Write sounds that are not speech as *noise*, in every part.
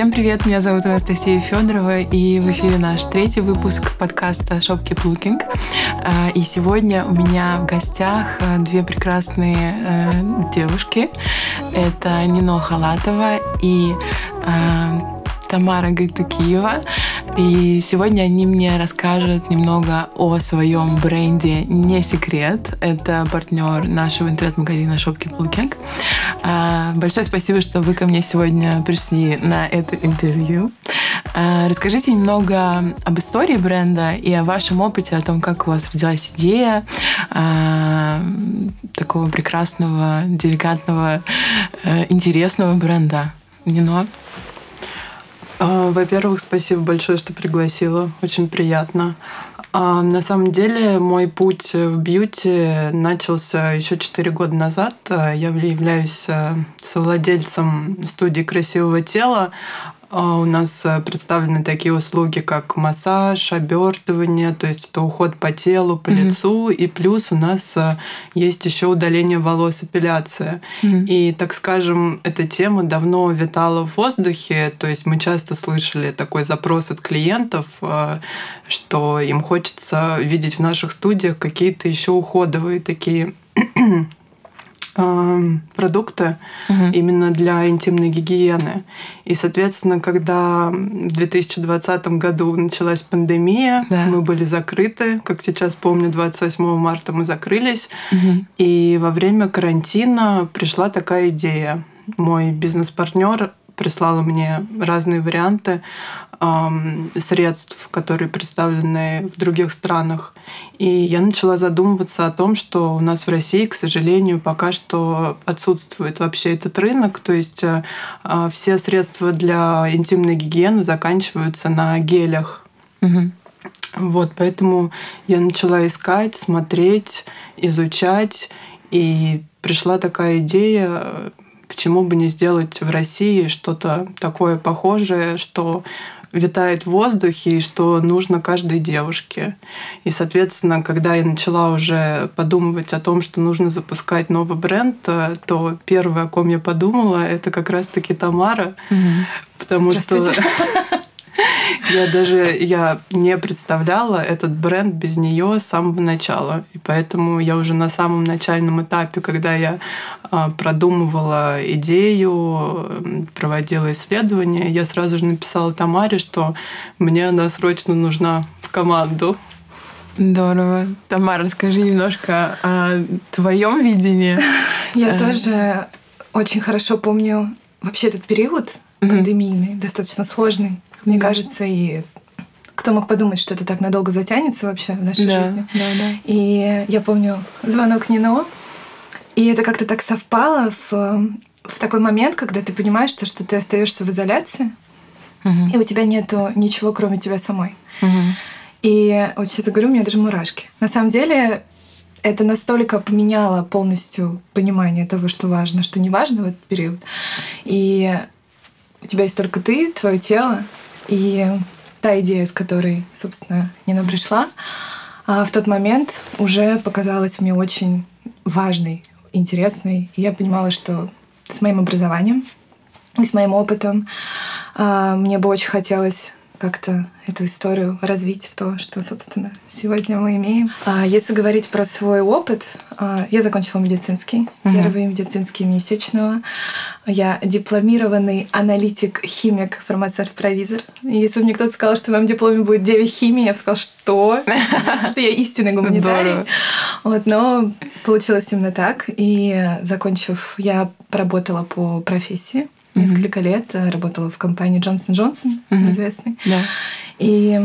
Всем привет, меня зовут Анастасия Федорова, и в эфире наш третий выпуск подкаста Shopkeep Looking. А, и сегодня у меня в гостях а, две прекрасные э, девушки. Это Нино Халатова и а, Тамара Гайтукиева. И сегодня они мне расскажут немного о своем бренде «Не секрет». Это партнер нашего интернет-магазина Shopkeep Looking. А, большое спасибо, что вы ко мне сегодня пришли на это интервью. А, расскажите немного об истории бренда и о вашем опыте, о том, как у вас родилась идея а, такого прекрасного, деликатного, э, интересного бренда. Нино? А, во-первых, спасибо большое, что пригласила. Очень приятно. А на самом деле мой путь в бьюти начался еще 4 года назад. Я являюсь э, совладельцем студии красивого тела. А у нас э, представлены такие услуги, как массаж, обертывание, то есть это уход по телу, по mm-hmm. лицу, и плюс у нас э, есть еще удаление волос, эпиляция. Mm-hmm. И, так скажем, эта тема давно витала в воздухе, то есть мы часто слышали такой запрос от клиентов, э, что им хочется видеть в наших студиях какие-то еще уходовые такие продукты угу. именно для интимной гигиены. И, соответственно, когда в 2020 году началась пандемия, да. мы были закрыты. Как сейчас помню, 28 марта мы закрылись. Угу. И во время карантина пришла такая идея. Мой бизнес-партнер прислала мне разные варианты средств, которые представлены в других странах. И я начала задумываться о том, что у нас в России, к сожалению, пока что отсутствует вообще этот рынок. То есть э, а, все средства для интимной гигиены заканчиваются на гелях. Угу. Вот, поэтому я начала искать, смотреть, изучать, и пришла такая идея, почему бы не сделать в России что-то такое похожее, что витает в воздухе и что нужно каждой девушке. И, соответственно, когда я начала уже подумывать о том, что нужно запускать новый бренд, э, то первое, о ком я подумала, это как раз-таки Тамара, угу. потому что *laughs* *laughs* я даже я не представляла этот бренд без нее с самого начала. И поэтому я уже на самом начальном этапе, когда я а, продумывала идею, проводила исследования, я сразу же написала Тамаре, что мне она срочно нужна в команду. Здорово. Тамара, расскажи немножко о твоем видении. Я э. тоже очень хорошо помню вообще этот период пандемийный, достаточно сложный мне да. кажется, и кто мог подумать, что это так надолго затянется вообще в нашей да, жизни. Да, да. И я помню звонок Нино, и это как-то так совпало в, в такой момент, когда ты понимаешь, что, что ты остаешься в изоляции, угу. и у тебя нету ничего, кроме тебя самой. Угу. И вот сейчас я говорю, у меня даже мурашки. На самом деле это настолько поменяло полностью понимание того, что важно, что не важно в этот период. И у тебя есть только ты, твое тело, и та идея, с которой, собственно, Нина пришла, а в тот момент уже показалась мне очень важной, интересной. И я понимала, что с моим образованием и с моим опытом а, мне бы очень хотелось как-то эту историю развить в то, что, собственно, сегодня мы имеем. А если говорить про свой опыт, а, я закончила медицинский, угу. первый медицинский месячного. Я дипломированный аналитик, химик, фармацевт-провизор. Если бы мне кто-то сказал, что в моем дипломе будет 9 химии, я бы сказала, что? Потому что я истинный гуманитарий. Вот, но получилось именно так. И закончив, я поработала по профессии несколько лет, э, работала в компании Johnson Johnson, mm-hmm. известной. Да. И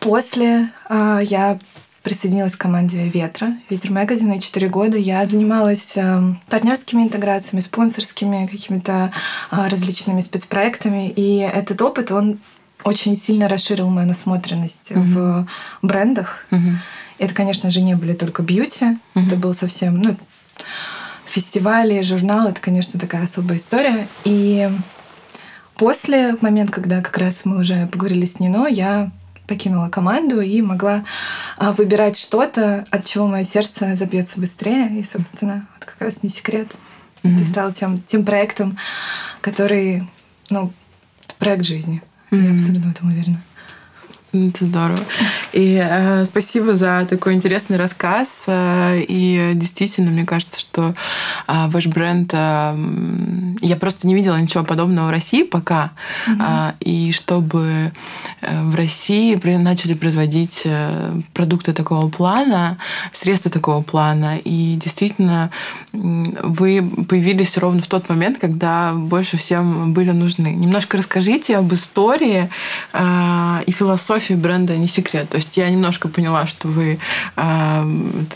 после а, я присоединилась к команде Ветра, Ветер Магазин, и 4 года я занималась а, партнерскими интеграциями, спонсорскими какими-то а, различными спецпроектами, и этот опыт, он очень сильно расширил мою насмотренность mm-hmm. в брендах. Mm-hmm. Это, конечно же, не были только бьюти, mm-hmm. это был совсем, ну, фестивали, журналы — это, конечно, такая особая история. И после момента, когда как раз мы уже поговорили с Нино, я покинула команду и могла а, выбирать что-то, от чего мое сердце забьется быстрее. И, собственно, вот как раз не секрет. Mm-hmm. Ты стал тем, тем проектом, который, ну, проект жизни. Mm-hmm. Я абсолютно в этом уверена. Это здорово. И э, спасибо за такой интересный рассказ. Э, и действительно, мне кажется, что э, ваш бренд... Э, я просто не видела ничего подобного в России пока. Mm-hmm. Э, и чтобы э, в России начали производить э, продукты такого плана, средства такого плана. И действительно, вы появились ровно в тот момент, когда больше всем были нужны. Немножко расскажите об истории э, и философии философии бренда не секрет. То есть я немножко поняла, что вы э,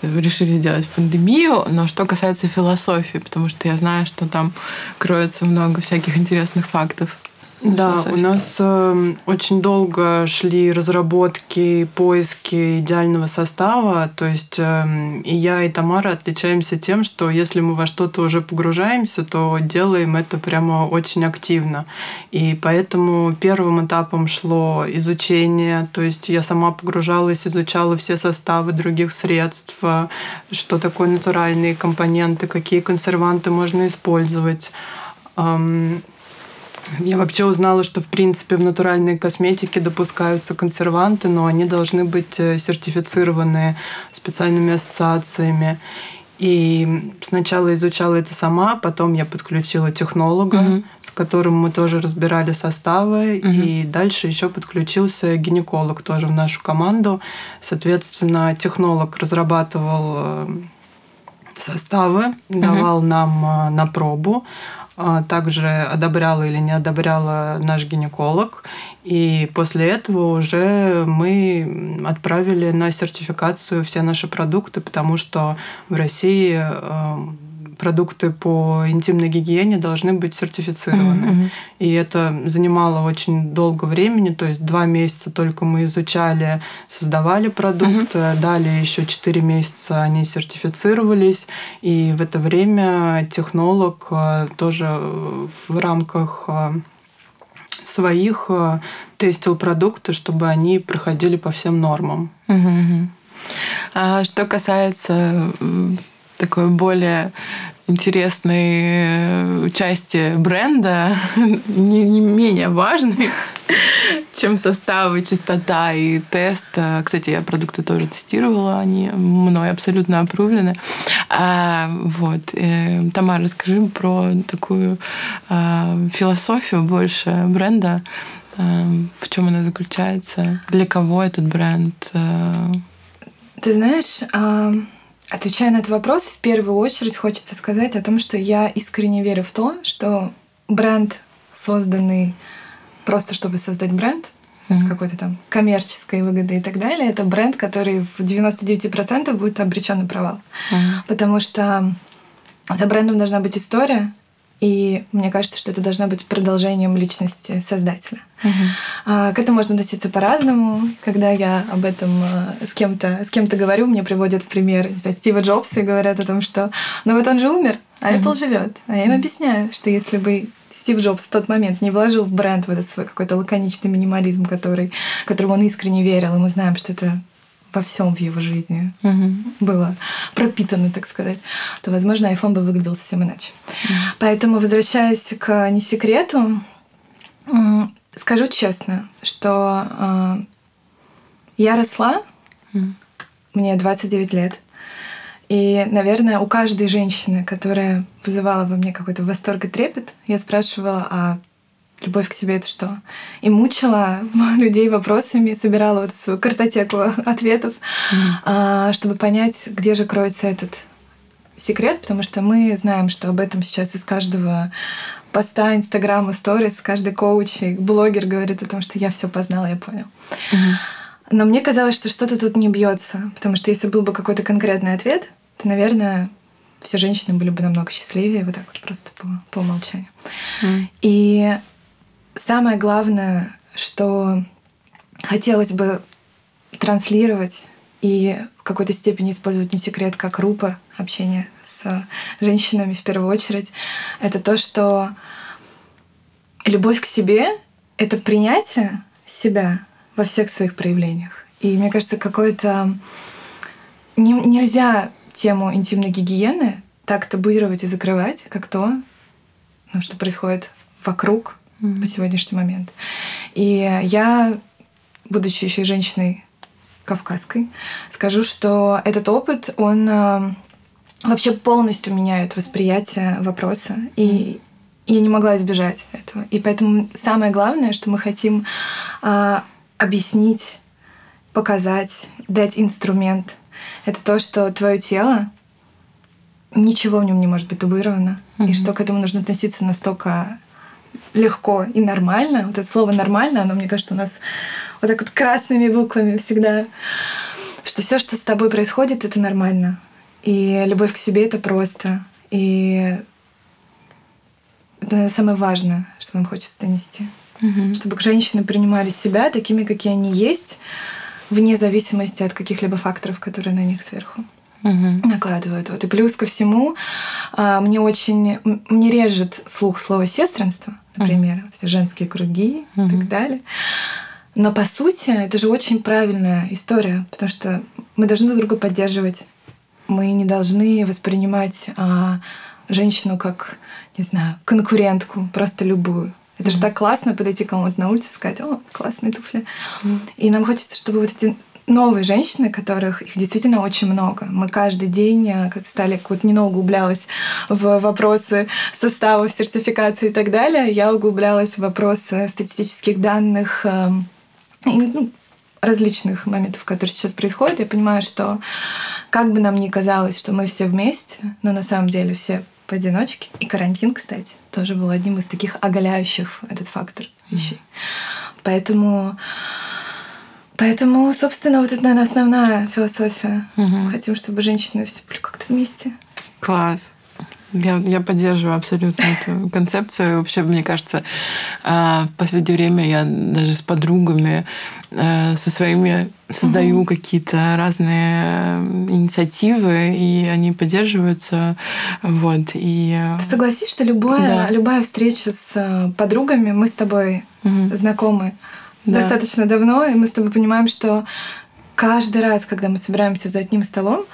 решили сделать пандемию, но что касается философии, потому что я знаю, что там кроется много всяких интересных фактов. Да, у нас э, очень долго шли разработки, поиски идеального состава. То есть э, и я, и Тамара отличаемся тем, что если мы во что-то уже погружаемся, то делаем это прямо очень активно. И поэтому первым этапом шло изучение. То есть я сама погружалась, изучала все составы других средств, что такое натуральные компоненты, какие консерванты можно использовать. Я вообще узнала, что в принципе в натуральной косметике допускаются консерванты, но они должны быть э, сертифицированы специальными ассоциациями. И сначала изучала это сама, потом я подключила технолога, угу. с которым мы тоже разбирали составы, угу. и дальше еще подключился гинеколог тоже в нашу команду. Соответственно, технолог разрабатывал э, составы, угу. давал нам э, на пробу, также одобряла или не одобряла наш гинеколог. И после этого уже мы отправили на сертификацию все наши продукты, потому что в России продукты по интимной гигиене должны быть сертифицированы. Mm-hmm. И это занимало очень долго времени, то есть два месяца только мы изучали, создавали продукт, mm-hmm. далее еще четыре месяца они сертифицировались, и в это время технолог э, тоже в рамках э, своих э, тестил продукты, чтобы они проходили по всем нормам. Угу. А что касается такой более интересной э, части бренда, *laughs* не, не менее важной, *laughs* чем составы, чистота и тест. Кстати, я продукты тоже тестировала, они мной абсолютно опрувлены. А, вот. И, Тамара, расскажи про такую а, философию больше бренда. А, в чем она заключается? Для кого этот бренд? А... Ты знаешь, а Отвечая на этот вопрос, в первую очередь хочется сказать о том, что я искренне верю в то, что бренд, созданный просто чтобы создать бренд, mm-hmm. с какой-то там коммерческой выгодой и так далее, это бренд, который в 99% будет обречен на провал. Mm-hmm. Потому что за брендом должна быть история, и мне кажется, что это должно быть продолжением личности создателя. Uh-huh. К этому можно относиться по-разному. Когда я об этом а, с кем-то с кем-то говорю, мне приводят в пример знаю, Стива Джобса и говорят о том, что ну вот он же умер, а Apple uh-huh. живет. А я им объясняю, что если бы Стив Джобс в тот момент не вложил в бренд в этот свой какой-то лаконичный минимализм, который, которому он искренне верил, и мы знаем, что это во всем в его жизни угу. было пропитано, так сказать, то, возможно, iPhone бы выглядел совсем иначе. Угу. Поэтому, возвращаясь к не секрету, скажу честно, что э, я росла, угу. мне 29 лет, и, наверное, у каждой женщины, которая вызывала во мне какой-то восторг и трепет, я спрашивала, а Любовь к себе это что? И мучила *laughs* людей вопросами, собирала вот свою картотеку ответов, mm-hmm. чтобы понять, где же кроется этот секрет, потому что мы знаем, что об этом сейчас из каждого поста, инстаграма, сторис, каждый коуч и блогер говорит о том, что я все познал, я понял. Mm-hmm. Но мне казалось, что что-то тут не бьется, потому что если был бы какой-то конкретный ответ, то, наверное, все женщины были бы намного счастливее, вот так вот просто по, по умолчанию. Mm. И Самое главное, что хотелось бы транслировать и в какой-то степени использовать не секрет как рупор общения с женщинами в первую очередь, это то, что любовь к себе — это принятие себя во всех своих проявлениях. И мне кажется, какое-то... Не, нельзя тему интимной гигиены так табуировать и закрывать, как то, ну, что происходит вокруг mm-hmm. по сегодняшний момент. И я, будучи еще женщиной кавказской, скажу, что этот опыт, он э, вообще полностью меняет восприятие вопроса. И я не могла избежать этого. И поэтому самое главное, что мы хотим э, объяснить, показать, дать инструмент, это то, что твое тело ничего в нем не может быть табуировано, mm-hmm. и что к этому нужно относиться настолько легко и нормально. Вот это слово нормально, оно, мне кажется, у нас вот так вот красными буквами всегда, что все, что с тобой происходит, это нормально. И любовь к себе это просто. И это самое важное, что нам хочется донести. Угу. Чтобы женщины принимали себя такими, какие они есть, вне зависимости от каких-либо факторов, которые на них сверху угу. накладывают. Вот. И плюс ко всему, а, мне очень мне режет слух слово сестринство, например, угу. вот женские круги угу. и так далее. Но по сути, это же очень правильная история, потому что мы должны друг друга поддерживать. Мы не должны воспринимать а, женщину как, не знаю, конкурентку, просто любую. Это mm-hmm. же так классно подойти кому-то на улице и сказать, о, классные туфли. Mm-hmm. И нам хочется, чтобы вот эти новые женщины, которых их действительно очень много. Мы каждый день, э, как стали, вот Нина углублялась в вопросы составов, сертификации и так далее, я углублялась в вопросы статистических данных, эм, ну, различных моментов, которые сейчас происходят. Я понимаю, что как бы нам ни казалось, что мы все вместе, но на самом деле все поодиночке. И карантин, кстати, тоже был одним из таких оголяющих этот фактор вещей. Mm. Поэтому Поэтому, собственно, вот это, наверное, основная философия. Угу. Хотим, чтобы женщины все были как-то вместе. Класс. Я, я поддерживаю абсолютно эту *laughs* концепцию. Вообще, мне кажется, а, в последнее время я даже с подругами, а, со своими создаю угу. какие-то разные инициативы, и они поддерживаются. Вот, и... Ты согласись, что любое, да. любая встреча с э, подругами, мы с тобой угу. знакомы, да. достаточно давно, и мы с тобой понимаем, что каждый раз, когда мы собираемся за одним столом,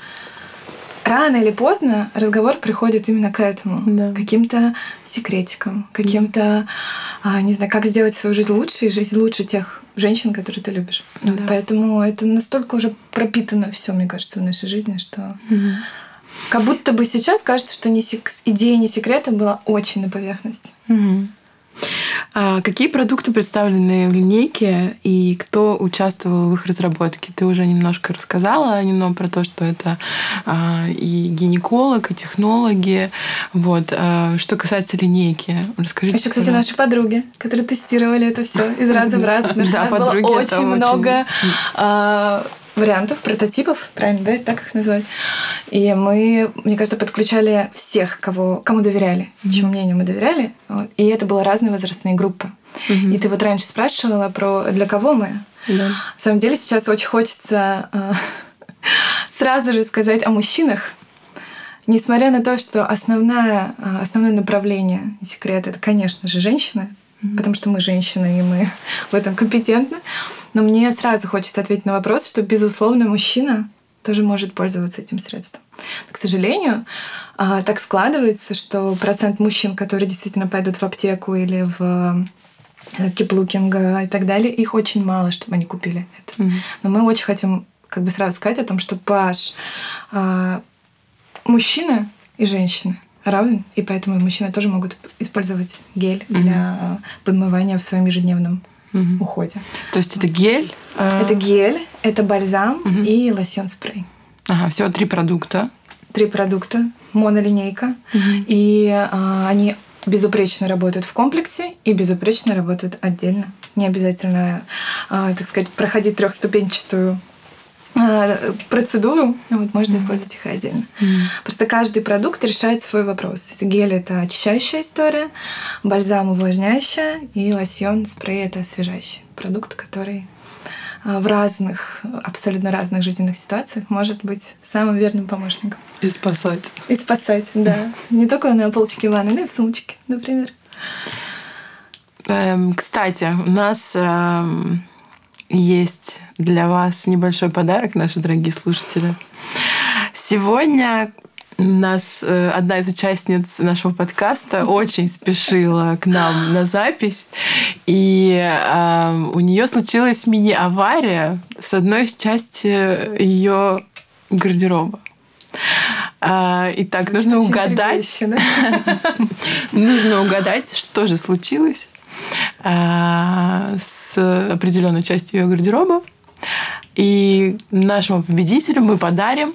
рано или поздно разговор приходит именно к этому, да. каким-то секретикам, каким-то, а, не знаю, как сделать свою жизнь лучше и жизнь лучше тех женщин, которые ты любишь. Да. Поэтому это настолько уже пропитано все, мне кажется, в нашей жизни, что угу. как будто бы сейчас кажется, что не сек... идея не секрета была очень на поверхности. Угу. А какие продукты представлены в линейке и кто участвовал в их разработке? Ты уже немножко рассказала немного про то, что это а, и гинеколог, и технологи. Вот. А, что касается линейки, расскажите. Еще, кстати, наши подруги, которые тестировали это все из раза в раз, *laughs* потому что у нас было очень много вариантов, прототипов, правильно, да, так их называть. И мы, мне кажется, подключали всех, кого, кому доверяли, mm-hmm. чему мнению мы доверяли. Вот. И это были разные возрастные группы. Mm-hmm. И ты вот раньше спрашивала про для кого мы. Yeah. На самом деле сейчас очень хочется э, *laughs* сразу же сказать о мужчинах. Несмотря на то, что основное, э, основное направление секрет это, конечно же, женщины, mm-hmm. потому что мы женщины, и мы *laughs* в этом компетентны. Но мне сразу хочется ответить на вопрос, что, безусловно, мужчина тоже может пользоваться этим средством. к сожалению, а, так складывается, что процент мужчин, которые действительно пойдут в аптеку или в э, киплукинга и так далее, их очень мало, чтобы они купили это. Mm-hmm. Но мы очень хотим как бы сразу сказать о том, что pH а, мужчины и женщины равен, и поэтому мужчины тоже могут использовать гель mm-hmm. для подмывания в своем ежедневном угу. уходе. То есть это гель? Э, это гель, это бальзам угу. и лосьон спрей. Ага, всего три продукта. Три продукта, монолинейка. Угу. И а, они безупречно работают в комплексе и безупречно работают отдельно. Не обязательно, а, так сказать, проходить трехступенчатую процедуру, вот можно использовать их отдельно. Просто каждый продукт решает свой вопрос. Гель это очищающая история, бальзам увлажняющая и лосьон, спрей это освежающий продукт, который а, в разных, абсолютно разных жизненных ситуациях может быть самым верным помощником. И спасать. И спасать, да. *laughs* Не только на полочке ванны, но и в сумочке, например. Эм, кстати, у нас эм, есть для вас небольшой подарок, наши дорогие слушатели. Сегодня нас э, одна из участниц нашего подкаста очень спешила к нам на запись, и э, у нее случилась мини-авария с одной из части ее гардероба. А, итак, Звучит нужно угадать. *laughs* Нужно угадать, что же случилось а, с определенной частью ее гардероба. И нашему победителю мы подарим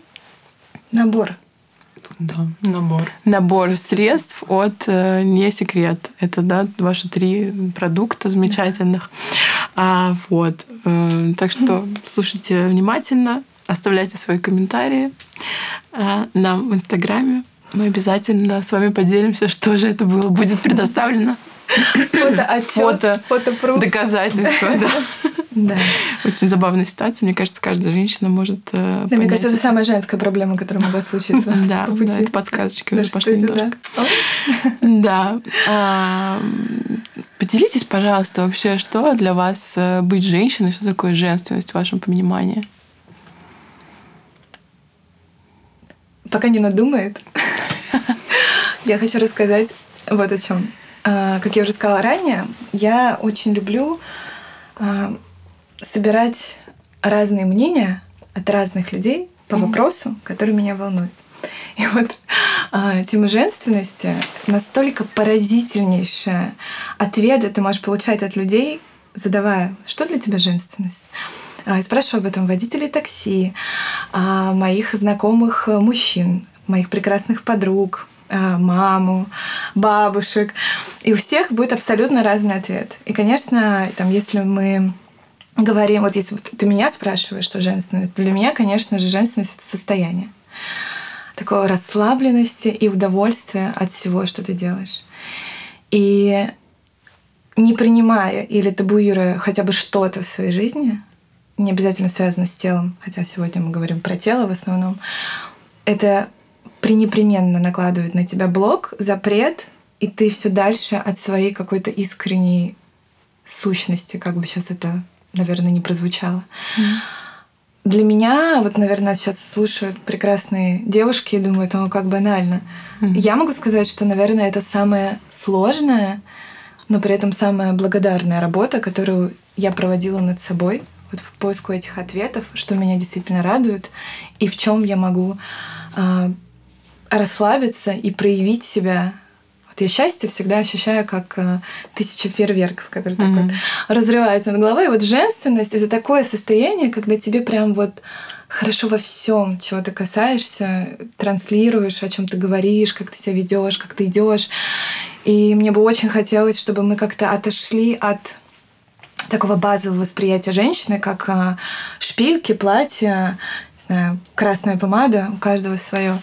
набор. Да, набор. Набор средств от э, не секрет. Это да, ваши три продукта замечательных. А, вот. Э, так что слушайте внимательно, оставляйте свои комментарии э, нам в Инстаграме. Мы обязательно с вами поделимся, что же это было. Будет предоставлено. Фото, отчет, фото, фото доказательства, да. Да. Очень забавная ситуация. Мне кажется, каждая женщина может э, Да, мне кажется, это самая женская проблема, которая могла случиться *laughs* Да, да это подсказочки уже пошли немножко. Да. А, поделитесь, пожалуйста, вообще, что для вас э, быть женщиной, что такое женственность в вашем понимании? Пока не надумает, *laughs* я хочу рассказать вот о чем. А, как я уже сказала ранее, я очень люблю а, собирать разные мнения от разных людей по mm-hmm. вопросу, который меня волнует. И вот а, тема женственности настолько поразительнейшая. Ответы ты можешь получать от людей, задавая, что для тебя женственность? А, спрашиваю об этом водителей такси, а, моих знакомых мужчин, моих прекрасных подруг, маму, бабушек. И у всех будет абсолютно разный ответ. И, конечно, там, если мы говорим, вот если ты меня спрашиваешь, что женственность, для меня, конечно же, женственность — это состояние такой расслабленности и удовольствия от всего, что ты делаешь. И не принимая или табуируя хотя бы что-то в своей жизни, не обязательно связано с телом, хотя сегодня мы говорим про тело в основном, это пренепременно накладывает на тебя блок, запрет, и ты все дальше от своей какой-то искренней сущности, как бы сейчас это наверное, не прозвучало. Mm. Для меня, вот, наверное, сейчас слушают прекрасные девушки и думают, ну, как банально. Mm. Я могу сказать, что, наверное, это самая сложная, но при этом самая благодарная работа, которую я проводила над собой, вот в поиску этих ответов, что меня действительно радует и в чем я могу э, расслабиться и проявить себя вот я счастье всегда ощущаю как э, тысяча фейерверков, которые mm-hmm. так вот разрываются над головой. И вот женственность это такое состояние, когда тебе прям вот хорошо во всем, чего ты касаешься, транслируешь, о чем ты говоришь, как ты себя ведешь, как ты идешь. И мне бы очень хотелось, чтобы мы как-то отошли от такого базового восприятия женщины, как а, шпильки, платья, не знаю, красная помада, у каждого свое.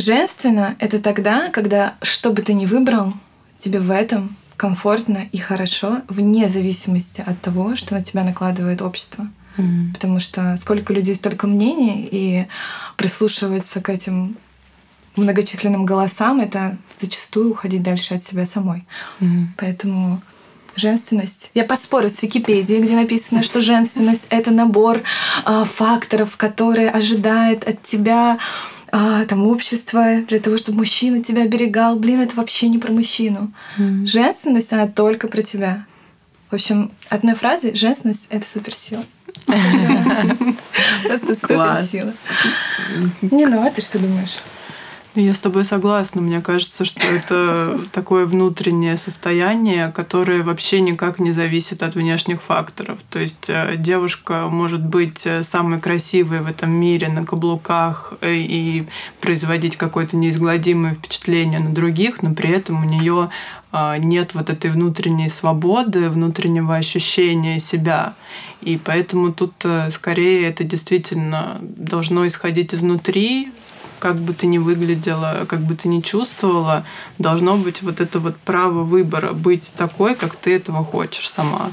Женственно — это тогда, когда что бы ты ни выбрал, тебе в этом комфортно и хорошо, вне зависимости от того, что на тебя накладывает общество. Mm-hmm. Потому что сколько людей, столько мнений, и прислушиваться к этим многочисленным голосам — это зачастую уходить дальше от себя самой. Mm-hmm. Поэтому женственность. Я поспорю с Википедией, где написано, что женственность — это набор э, факторов, которые ожидает от тебя а, там общество для того, чтобы мужчина тебя оберегал. Блин, это вообще не про мужчину. Mm. Женственность, она только про тебя. В общем, одной фразой женственность — это суперсила. *laughs* Просто суперсила. Не, ну а ты что думаешь? Я с тобой согласна. Мне кажется, что это такое внутреннее состояние, которое вообще никак не зависит от внешних факторов. То есть э, девушка может быть э, самой красивой в этом мире на каблуках э, и производить какое-то неизгладимое впечатление на других, но при этом у нее нет вот этой внутренней свободы, внутреннего ощущения себя. И поэтому тут скорее это действительно должно исходить изнутри, как бы ты ни выглядела, как бы ты ни чувствовала, должно быть вот это вот право выбора, быть такой, как ты этого хочешь сама.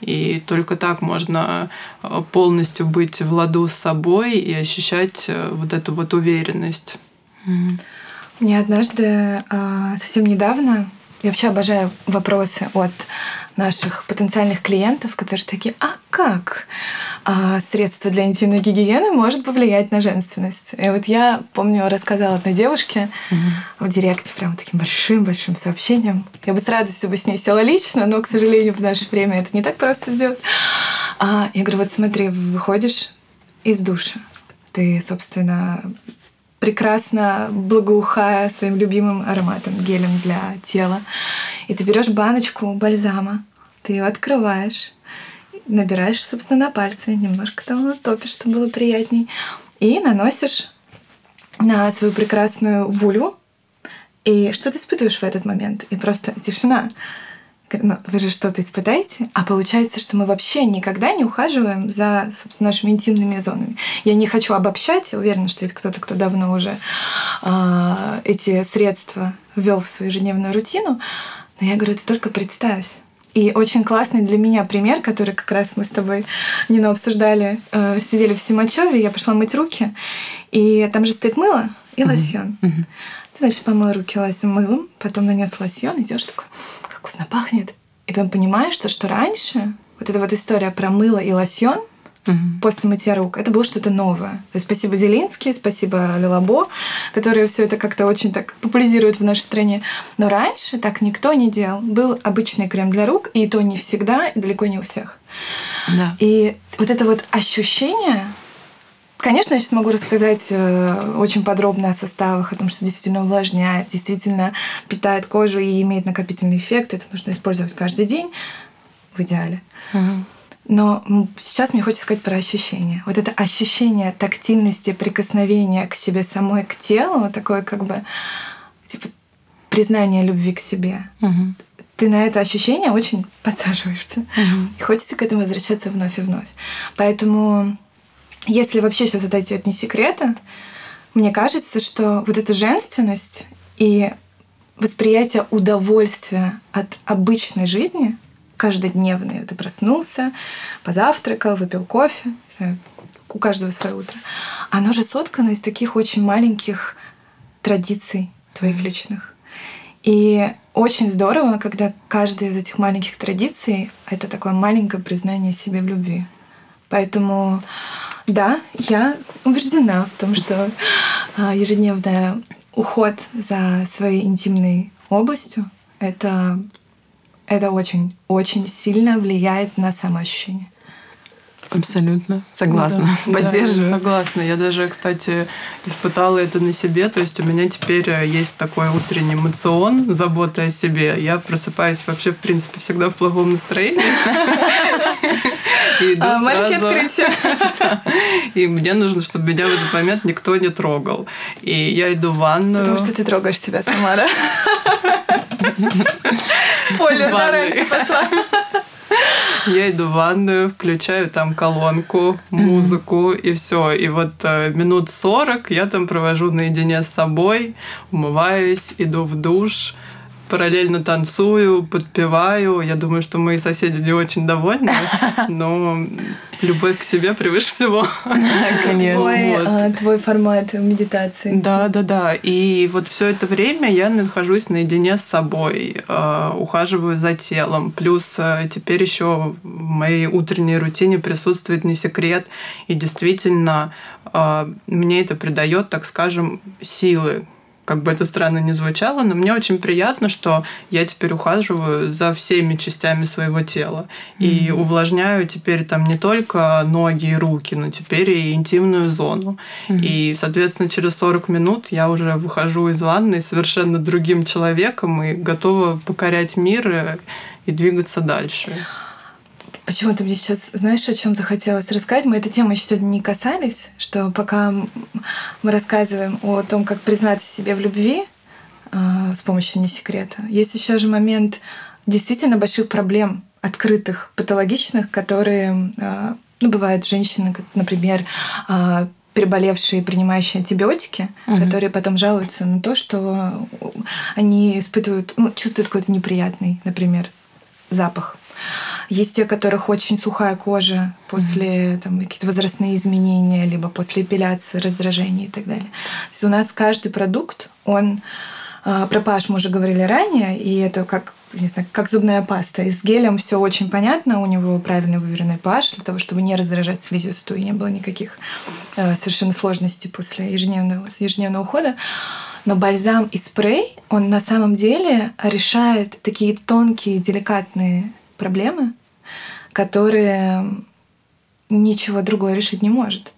И только так можно э, полностью быть в ладу с собой и ощущать э, вот эту вот уверенность. Мне однажды, а, совсем недавно, я вообще обожаю вопросы от наших потенциальных клиентов, которые такие, а как? А, средство для интимной гигиены может повлиять на женственность. И вот я помню, рассказала одной девушке угу. в директе прям таким большим-большим сообщением. Я бы с радостью бы с ней села лично, но, к сожалению, в наше время это не так просто сделать. А, я говорю, вот смотри, выходишь из душа. Ты, собственно, прекрасно благоухая своим любимым ароматом, гелем для тела. И ты берешь баночку бальзама, ты ее открываешь, набираешь, собственно, на пальцы, немножко там топишь, чтобы было приятней, и наносишь на свою прекрасную вульву. И что ты испытываешь в этот момент? И просто тишина. Ну, вы же что-то испытаете, а получается, что мы вообще никогда не ухаживаем за собственно, нашими интимными зонами. Я не хочу обобщать, уверена, что есть кто-то, кто давно уже э, эти средства ввел в свою ежедневную рутину, но я говорю, ты только представь. И очень классный для меня пример, который как раз мы с тобой, Нина, обсуждали, э, сидели в Симачеве, я пошла мыть руки, и там же стоит мыло и mm-hmm. лосьон. Mm-hmm. Ты, значит, помыл руки лосьон мылом, потом нанес лосьон, идешь такой, вкусно пахнет. И прям понимаешь, что, что раньше вот эта вот история про мыло и лосьон угу. после мытья рук, это было что-то новое. То есть спасибо Зелинский, спасибо Лилабо, которые все это как-то очень так популяризируют в нашей стране. Но раньше так никто не делал. Был обычный крем для рук, и то не всегда, и далеко не у всех. Да. И вот это вот ощущение Конечно, я сейчас могу рассказать э, очень подробно о составах, о том, что действительно увлажняет, действительно питает кожу и имеет накопительный эффект. Это нужно использовать каждый день в идеале. Угу. Но сейчас мне хочется сказать про ощущение. Вот это ощущение тактильности, прикосновения к себе самой, к телу, такое как бы типа признание любви к себе. Угу. Ты на это ощущение очень подсаживаешься. Угу. И хочется к этому возвращаться вновь и вновь. Поэтому если вообще сейчас отойти от не секрета, мне кажется, что вот эта женственность и восприятие удовольствия от обычной жизни, каждодневной, ты проснулся, позавтракал, выпил кофе, у каждого свое утро, оно же соткано из таких очень маленьких традиций твоих личных. И очень здорово, когда каждая из этих маленьких традиций — это такое маленькое признание себе в любви. Поэтому да, я убеждена в том, что а, ежедневный уход за своей интимной областью это, это очень, очень сильно влияет на самоощущение. Абсолютно. Согласна. Да, *laughs* Поддерживаю. Да, согласна. Я даже, кстати, испытала это на себе. То есть у меня теперь э, есть такой утренний эмоцион, забота о себе. Я просыпаюсь вообще, в принципе, всегда в плохом настроении. *laughs* А, маленькие открытия. *laughs* И мне нужно, чтобы меня в этот момент никто не трогал. И я иду в ванную. Потому что ты трогаешь себя сама, да? Спойлер, да, раньше пошла. Я иду в ванную, включаю там колонку, музыку и все. И вот э, минут 40 я там провожу наедине с собой, умываюсь, иду в душ, параллельно танцую, подпеваю. Я думаю, что мои соседи не очень довольны, *laughs* но любовь к себе превыше всего. *laughs* Конечно. Твой, вот. а, твой формат медитации. Да, да, да. И вот все это время я нахожусь наедине с собой, э, ухаживаю за телом. Плюс э, теперь еще в моей утренней рутине присутствует не секрет. И действительно, э, мне это придает, так скажем, силы как бы это странно не звучало, но мне очень приятно, что я теперь ухаживаю за всеми частями своего тела. Mm-hmm. И увлажняю теперь там не только ноги и руки, но теперь и интимную зону. Mm-hmm. И, соответственно, через 40 минут я уже выхожу из ванны совершенно другим человеком и готова покорять мир и двигаться дальше. Почему-то мне сейчас, знаешь, о чем захотелось рассказать? Мы этой темы еще сегодня не касались, что пока мы рассказываем о том, как признаться себе в любви э, с помощью не секрета, есть еще же момент действительно больших проблем, открытых, патологичных, которые, э, ну, бывают женщины, например, э, переболевшие, принимающие антибиотики, угу. которые потом жалуются на то, что они испытывают, ну, чувствуют какой-то неприятный, например, запах есть те, у которых очень сухая кожа после mm-hmm. там, какие-то возрастные изменения, либо после эпиляции, раздражения и так далее. То есть у нас каждый продукт, он А, про pH мы уже говорили ранее, и это как, не знаю, как зубная паста. И с гелем все очень понятно, у него правильно выверенный pH для того, чтобы не раздражать слизистую, и не было никаких э, совершенно сложностей после ежедневного, ежедневного ухода. Но бальзам и спрей, он на самом деле решает такие тонкие, деликатные проблемы, которые ничего другое решить не может.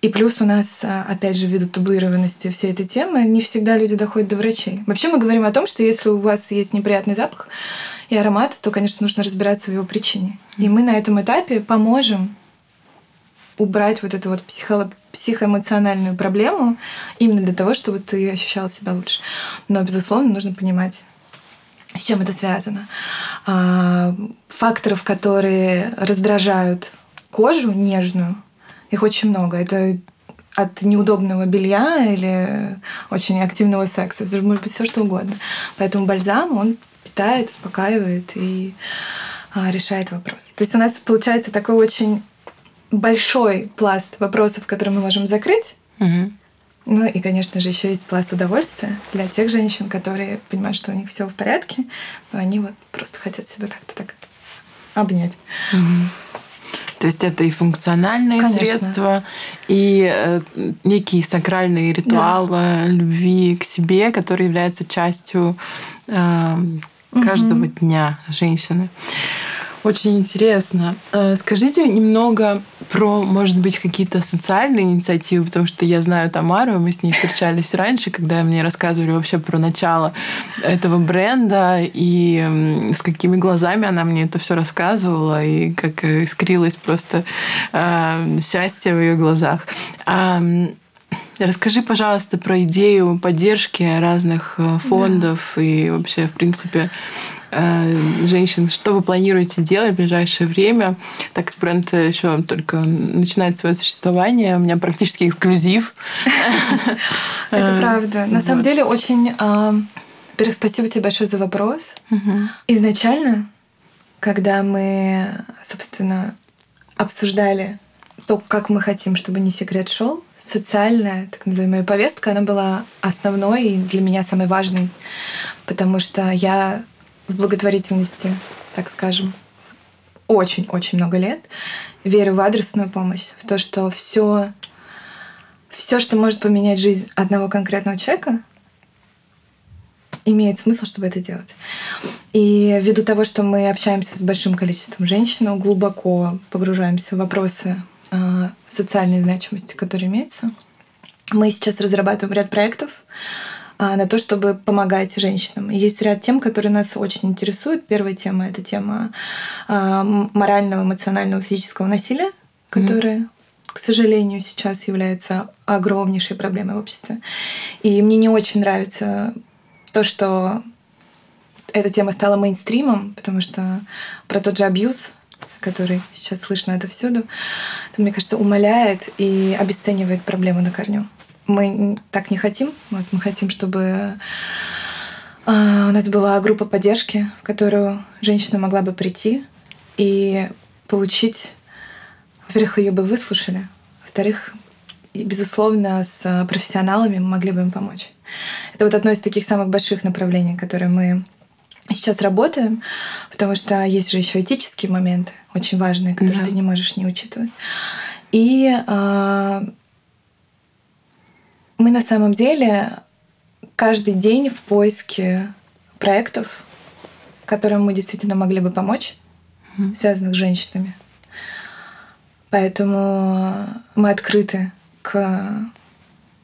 И плюс у нас, а, опять же, ввиду табуированности всей этой темы, не всегда люди доходят до врачей. Вообще мы говорим о том, что если у вас есть неприятный запах и аромат, то, конечно, нужно разбираться в его причине. И мы на этом этапе поможем убрать вот эту вот психо психоэмоциональную проблему именно для того, чтобы ты ощущал себя лучше. Но, безусловно, нужно понимать, с чем это связано. А, факторов, которые раздражают кожу нежную, их очень много. Это от неудобного белья или очень активного секса. Это может быть все что угодно. Поэтому бальзам, он питает, успокаивает и а, решает вопрос. То есть у нас получается такой очень большой пласт вопросов, которые мы можем закрыть. Угу. Ну и, конечно же, еще есть пласт удовольствия для тех женщин, которые понимают, что у них все в порядке, но они вот просто хотят себя как-то так обнять. Угу. То есть это и функциональные Конечно. средства, и э, некий сакральный ритуал да. любви к себе, который является частью э, каждого угу. дня женщины. Очень интересно. Э, скажите немного про, может быть, какие-то социальные инициативы, потому что я знаю Тамару, мы с ней встречались раньше, когда мне рассказывали вообще про начало этого бренда и с какими глазами она мне это все рассказывала и как искрилось просто э, счастье в ее глазах. А, Расскажи, пожалуйста, про идею поддержки разных э, фондов да. и вообще, в принципе, Э, женщин, что вы планируете делать в ближайшее время, так как бренд еще только начинает свое существование, у меня практически эксклюзив. *laughs* Это правда. На самом деле очень... А, во-первых, спасибо тебе большое за вопрос. Изначально, когда мы, собственно, обсуждали то, как мы хотим, чтобы не секрет шел, социальная, так называемая повестка, она была основной и для меня самой важной, потому что я в благотворительности, так скажем, очень-очень много лет. Верю в адресную помощь, в то, что все, все, что может поменять жизнь одного конкретного человека, имеет смысл, чтобы это делать. И ввиду того, что мы общаемся с большим количеством женщин, глубоко погружаемся в вопросы э, социальной значимости, которые имеются, мы сейчас разрабатываем ряд проектов, а, на то, чтобы помогать женщинам. есть ряд тем, которые нас очень интересуют. Первая тема — это тема а, морального, эмоционального, физического насилия, которое mm-hmm к сожалению, сейчас является огромнейшей проблемой в обществе. И мне не очень нравится то, что эта тема стала мейнстримом, потому что про тот же абьюз, который сейчас слышно это всюду, это, мне кажется, умаляет и обесценивает проблему на корню мы так не хотим. Вот мы хотим, чтобы а, у нас была группа поддержки, в которую женщина могла бы прийти и получить, во-первых, ее бы выслушали, во-вторых, безусловно, с профессионалами мы могли бы им помочь. Это вот одно из таких самых больших направлений, которые мы сейчас работаем, потому что есть же еще этические моменты, очень важные, которые да. ты не можешь не учитывать. И э, мы на самом деле каждый день в поиске проектов, которым мы действительно могли бы помочь, mm-hmm. связанных с женщинами. Поэтому мы открыты к,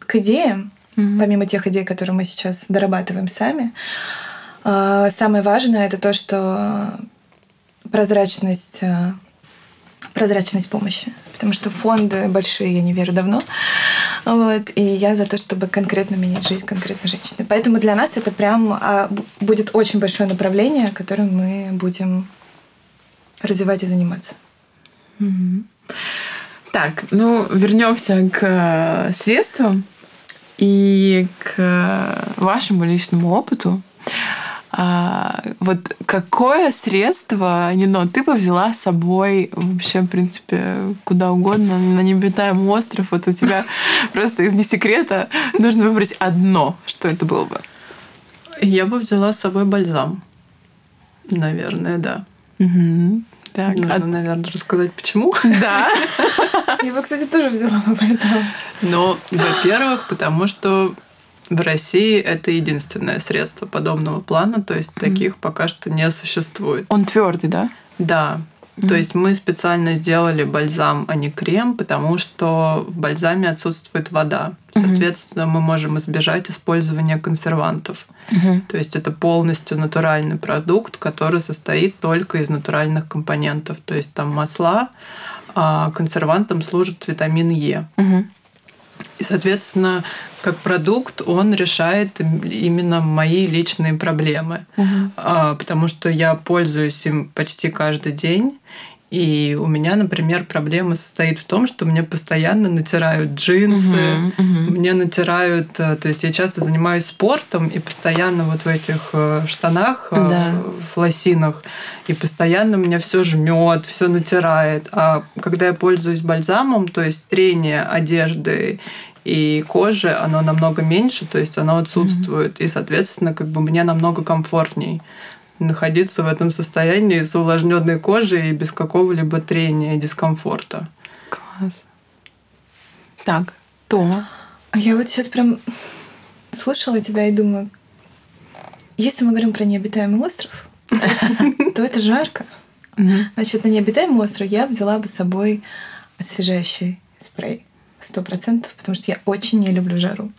к идеям, mm-hmm. помимо тех идей, которые мы сейчас дорабатываем сами. А, самое важное это то, что прозрачность а, прозрачность помощи. Потому что фонды большие я не верю давно. Вот, и я за то, чтобы конкретно менять жизнь конкретной женщины. Поэтому для нас это прям а, будет очень большое направление, которым мы будем развивать и заниматься. Так, ну вернемся к э, средствам и к вашему личному опыту. А, вот какое средство, Нино, ты бы взяла с собой вообще, в принципе, куда угодно, на необитаемый остров? Вот у тебя *laughs* просто из не секрета нужно выбрать одно. Что это было бы? Я бы взяла с собой бальзам. Наверное, да. Угу. Так, Нужно, а... наверное, рассказать, почему. *laughs* Да. *laughs* Я бы, кстати, тоже взяла бы бальзам. Но, во-первых, потому что в России это единственное средство подобного плана, то есть таких пока что не существует. Он твердый, да? Да. То есть мы специально сделали бальзам, а не крем, потому что в бальзаме отсутствует вода. Соответственно, мы можем избежать использования консервантов. То есть это полностью натуральный продукт, который состоит только из натуральных компонентов. То есть там масла, а консервантом служит витамин Е. И, соответственно, как продукт он решает именно мои личные проблемы, угу. потому что я пользуюсь им почти каждый день. И у меня, например, проблема состоит в том, что мне постоянно натирают джинсы, uh-huh, uh-huh. мне натирают, э, то есть я часто занимаюсь спортом и постоянно вот в этих э, штанах, э, да. в лосинах, и постоянно меня все жмет, все натирает. А когда я пользуюсь бальзамом, то есть трение одежды и кожи, оно намного меньше, то есть оно отсутствует, mm-hmm. и, соответственно, как бы мне намного комфортней находиться в этом состоянии с увлажненной кожей и без какого-либо трения и дискомфорта. Класс. Так, то. А я вот сейчас прям слушала тебя и думаю, если мы говорим про необитаемый остров, *laughs* то это жарко. Значит, на необитаемый остров я взяла бы с собой освежающий спрей сто процентов, потому что я очень не люблю жару.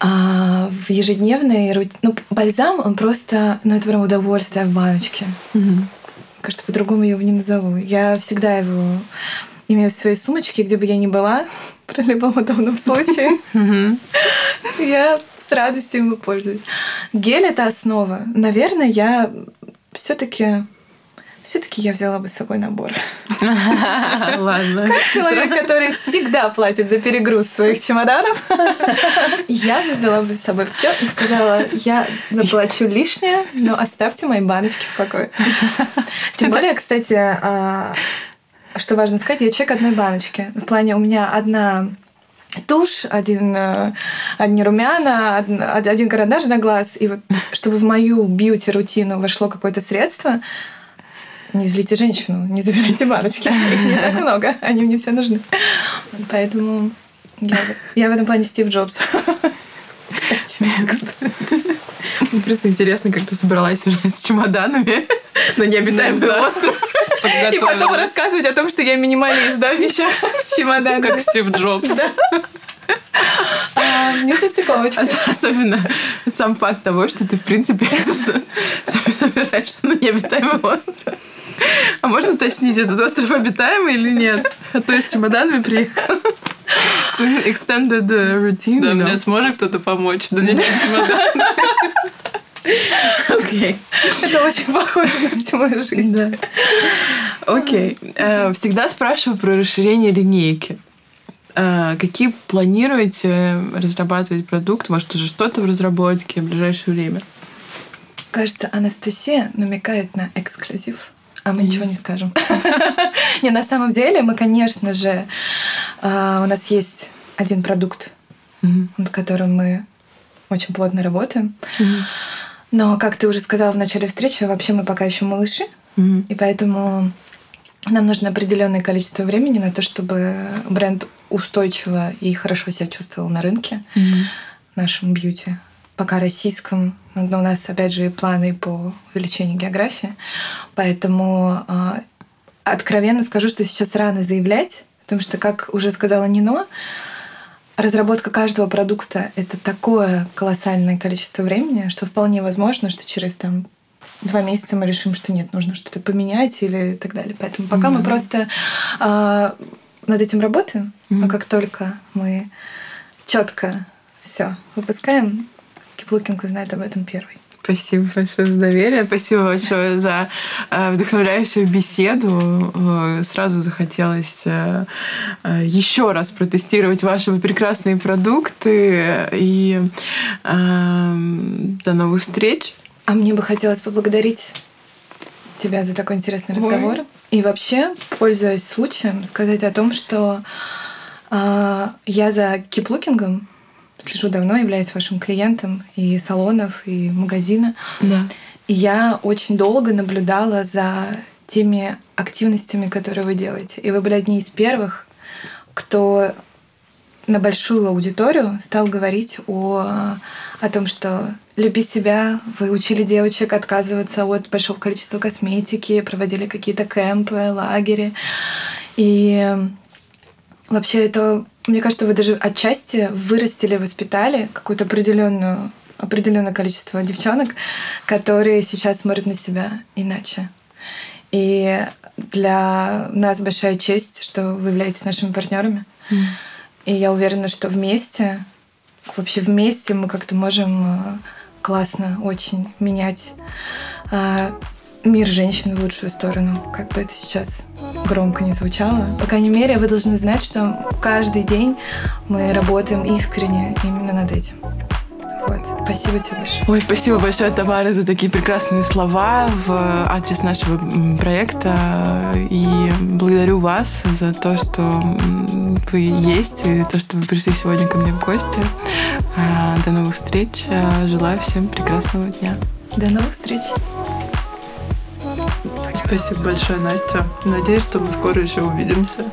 А в ежедневной рутине... Ну, бальзам, он просто... Ну, это прям удовольствие в баночке. Угу. Кажется, по-другому я его не назову. Я всегда его имею в своей сумочке, где бы я ни была, *laughs* при любом удобном случае. Я с радостью им пользуюсь. Гель — это основа. Наверное, я все таки все-таки я взяла бы с собой набор. Ладно. Как человек, который всегда платит за перегруз своих чемоданов, я взяла бы с собой все и сказала, я заплачу лишнее, но оставьте мои баночки в покое. Тем более, кстати, а, что важно сказать, я человек одной баночки. В плане у меня одна тушь, один, э, одни румяна, один карандаш на глаз. И вот чтобы в мою бьюти-рутину вошло какое-то средство, не злите женщину, не забирайте баночки. Их не так много, они мне все нужны. Поэтому я, я в этом плане Стив Джобс. Кстати. Мне просто интересно, как ты собралась уже с чемоданами на необитаемый остров. И потом рассказывать о том, что я минималист, да, вещах с чемоданами. Как Стив Джобс. Да. А, не состыковочка. Особенно сам факт того, что ты, в принципе, *laughs* собираешься на необитаемый остров. А можно уточнить, этот остров обитаемый или нет? А то я с чемоданами приехала. Extended routine. Да, мне сможет кто-то помочь донести чемодан. Окей. Это очень похоже на всю мою жизнь. Да. Окей. Э, всегда спрашиваю про расширение линейки. Э, какие планируете разрабатывать продукт? Может, уже что-то в разработке в ближайшее время? Кажется, Анастасия намекает на эксклюзив а мы ничего не скажем. *laughs* Не, на самом деле мы, конечно же, а, у нас есть один продукт, над которым мы очень плотно работаем. Но, как ты уже сказала в начале встречи, вообще мы пока еще малыши, и поэтому нам нужно определенное количество времени на то, чтобы бренд устойчиво и хорошо себя чувствовал на рынке, нашем бьюти пока российском, но у нас, опять же, планы по увеличению географии. Поэтому э, откровенно скажу, что сейчас рано заявлять, потому что, как уже сказала Нино, разработка каждого продукта — это такое колоссальное количество времени, что вполне возможно, что через там два месяца мы решим, что нет, нужно что-то поменять или так далее. Поэтому пока mm-hmm. мы просто э, над этим работаем, mm-hmm. но как только мы четко все выпускаем, Киплукинг узнает об этом первый. Спасибо большое за доверие, спасибо большое за э, вдохновляющую беседу. Э, сразу захотелось э, еще раз протестировать ваши прекрасные продукты. И до новых встреч. А мне бы хотелось поблагодарить тебя за такой интересный разговор. Ой. И вообще, пользуясь случаем, сказать о том, что я за киплукингом слежу давно, являюсь вашим клиентом и салонов, и магазина. Да. И я очень долго наблюдала за теми активностями, которые вы делаете. И вы были одни из первых, кто на большую аудиторию стал говорить о, о том, что люби себя, вы учили девочек отказываться от большого количества косметики, проводили какие-то кемпы, лагеря. И вообще это, мне кажется, вы даже отчасти вырастили, воспитали какую-то определенную определенное количество девчонок, которые сейчас смотрят на себя иначе. И для нас большая честь, что вы являетесь нашими партнерами. Mm. И я уверена, что вместе, вообще вместе мы как-то можем э, классно очень менять э, мир женщин в лучшую сторону, как бы это сейчас громко не звучало. По крайней мере, вы должны знать, что каждый день мы работаем искренне именно над этим. Вот. Спасибо тебе большое. Ой, спасибо большое, Тамара, за такие прекрасные слова в адрес нашего проекта. И благодарю вас за то, что вы есть, и то, что вы пришли сегодня ко мне в гости. А, до новых встреч. А, желаю всем прекрасного дня. До новых встреч. Спасибо большое, Настя. Надеюсь, что мы скоро еще увидимся.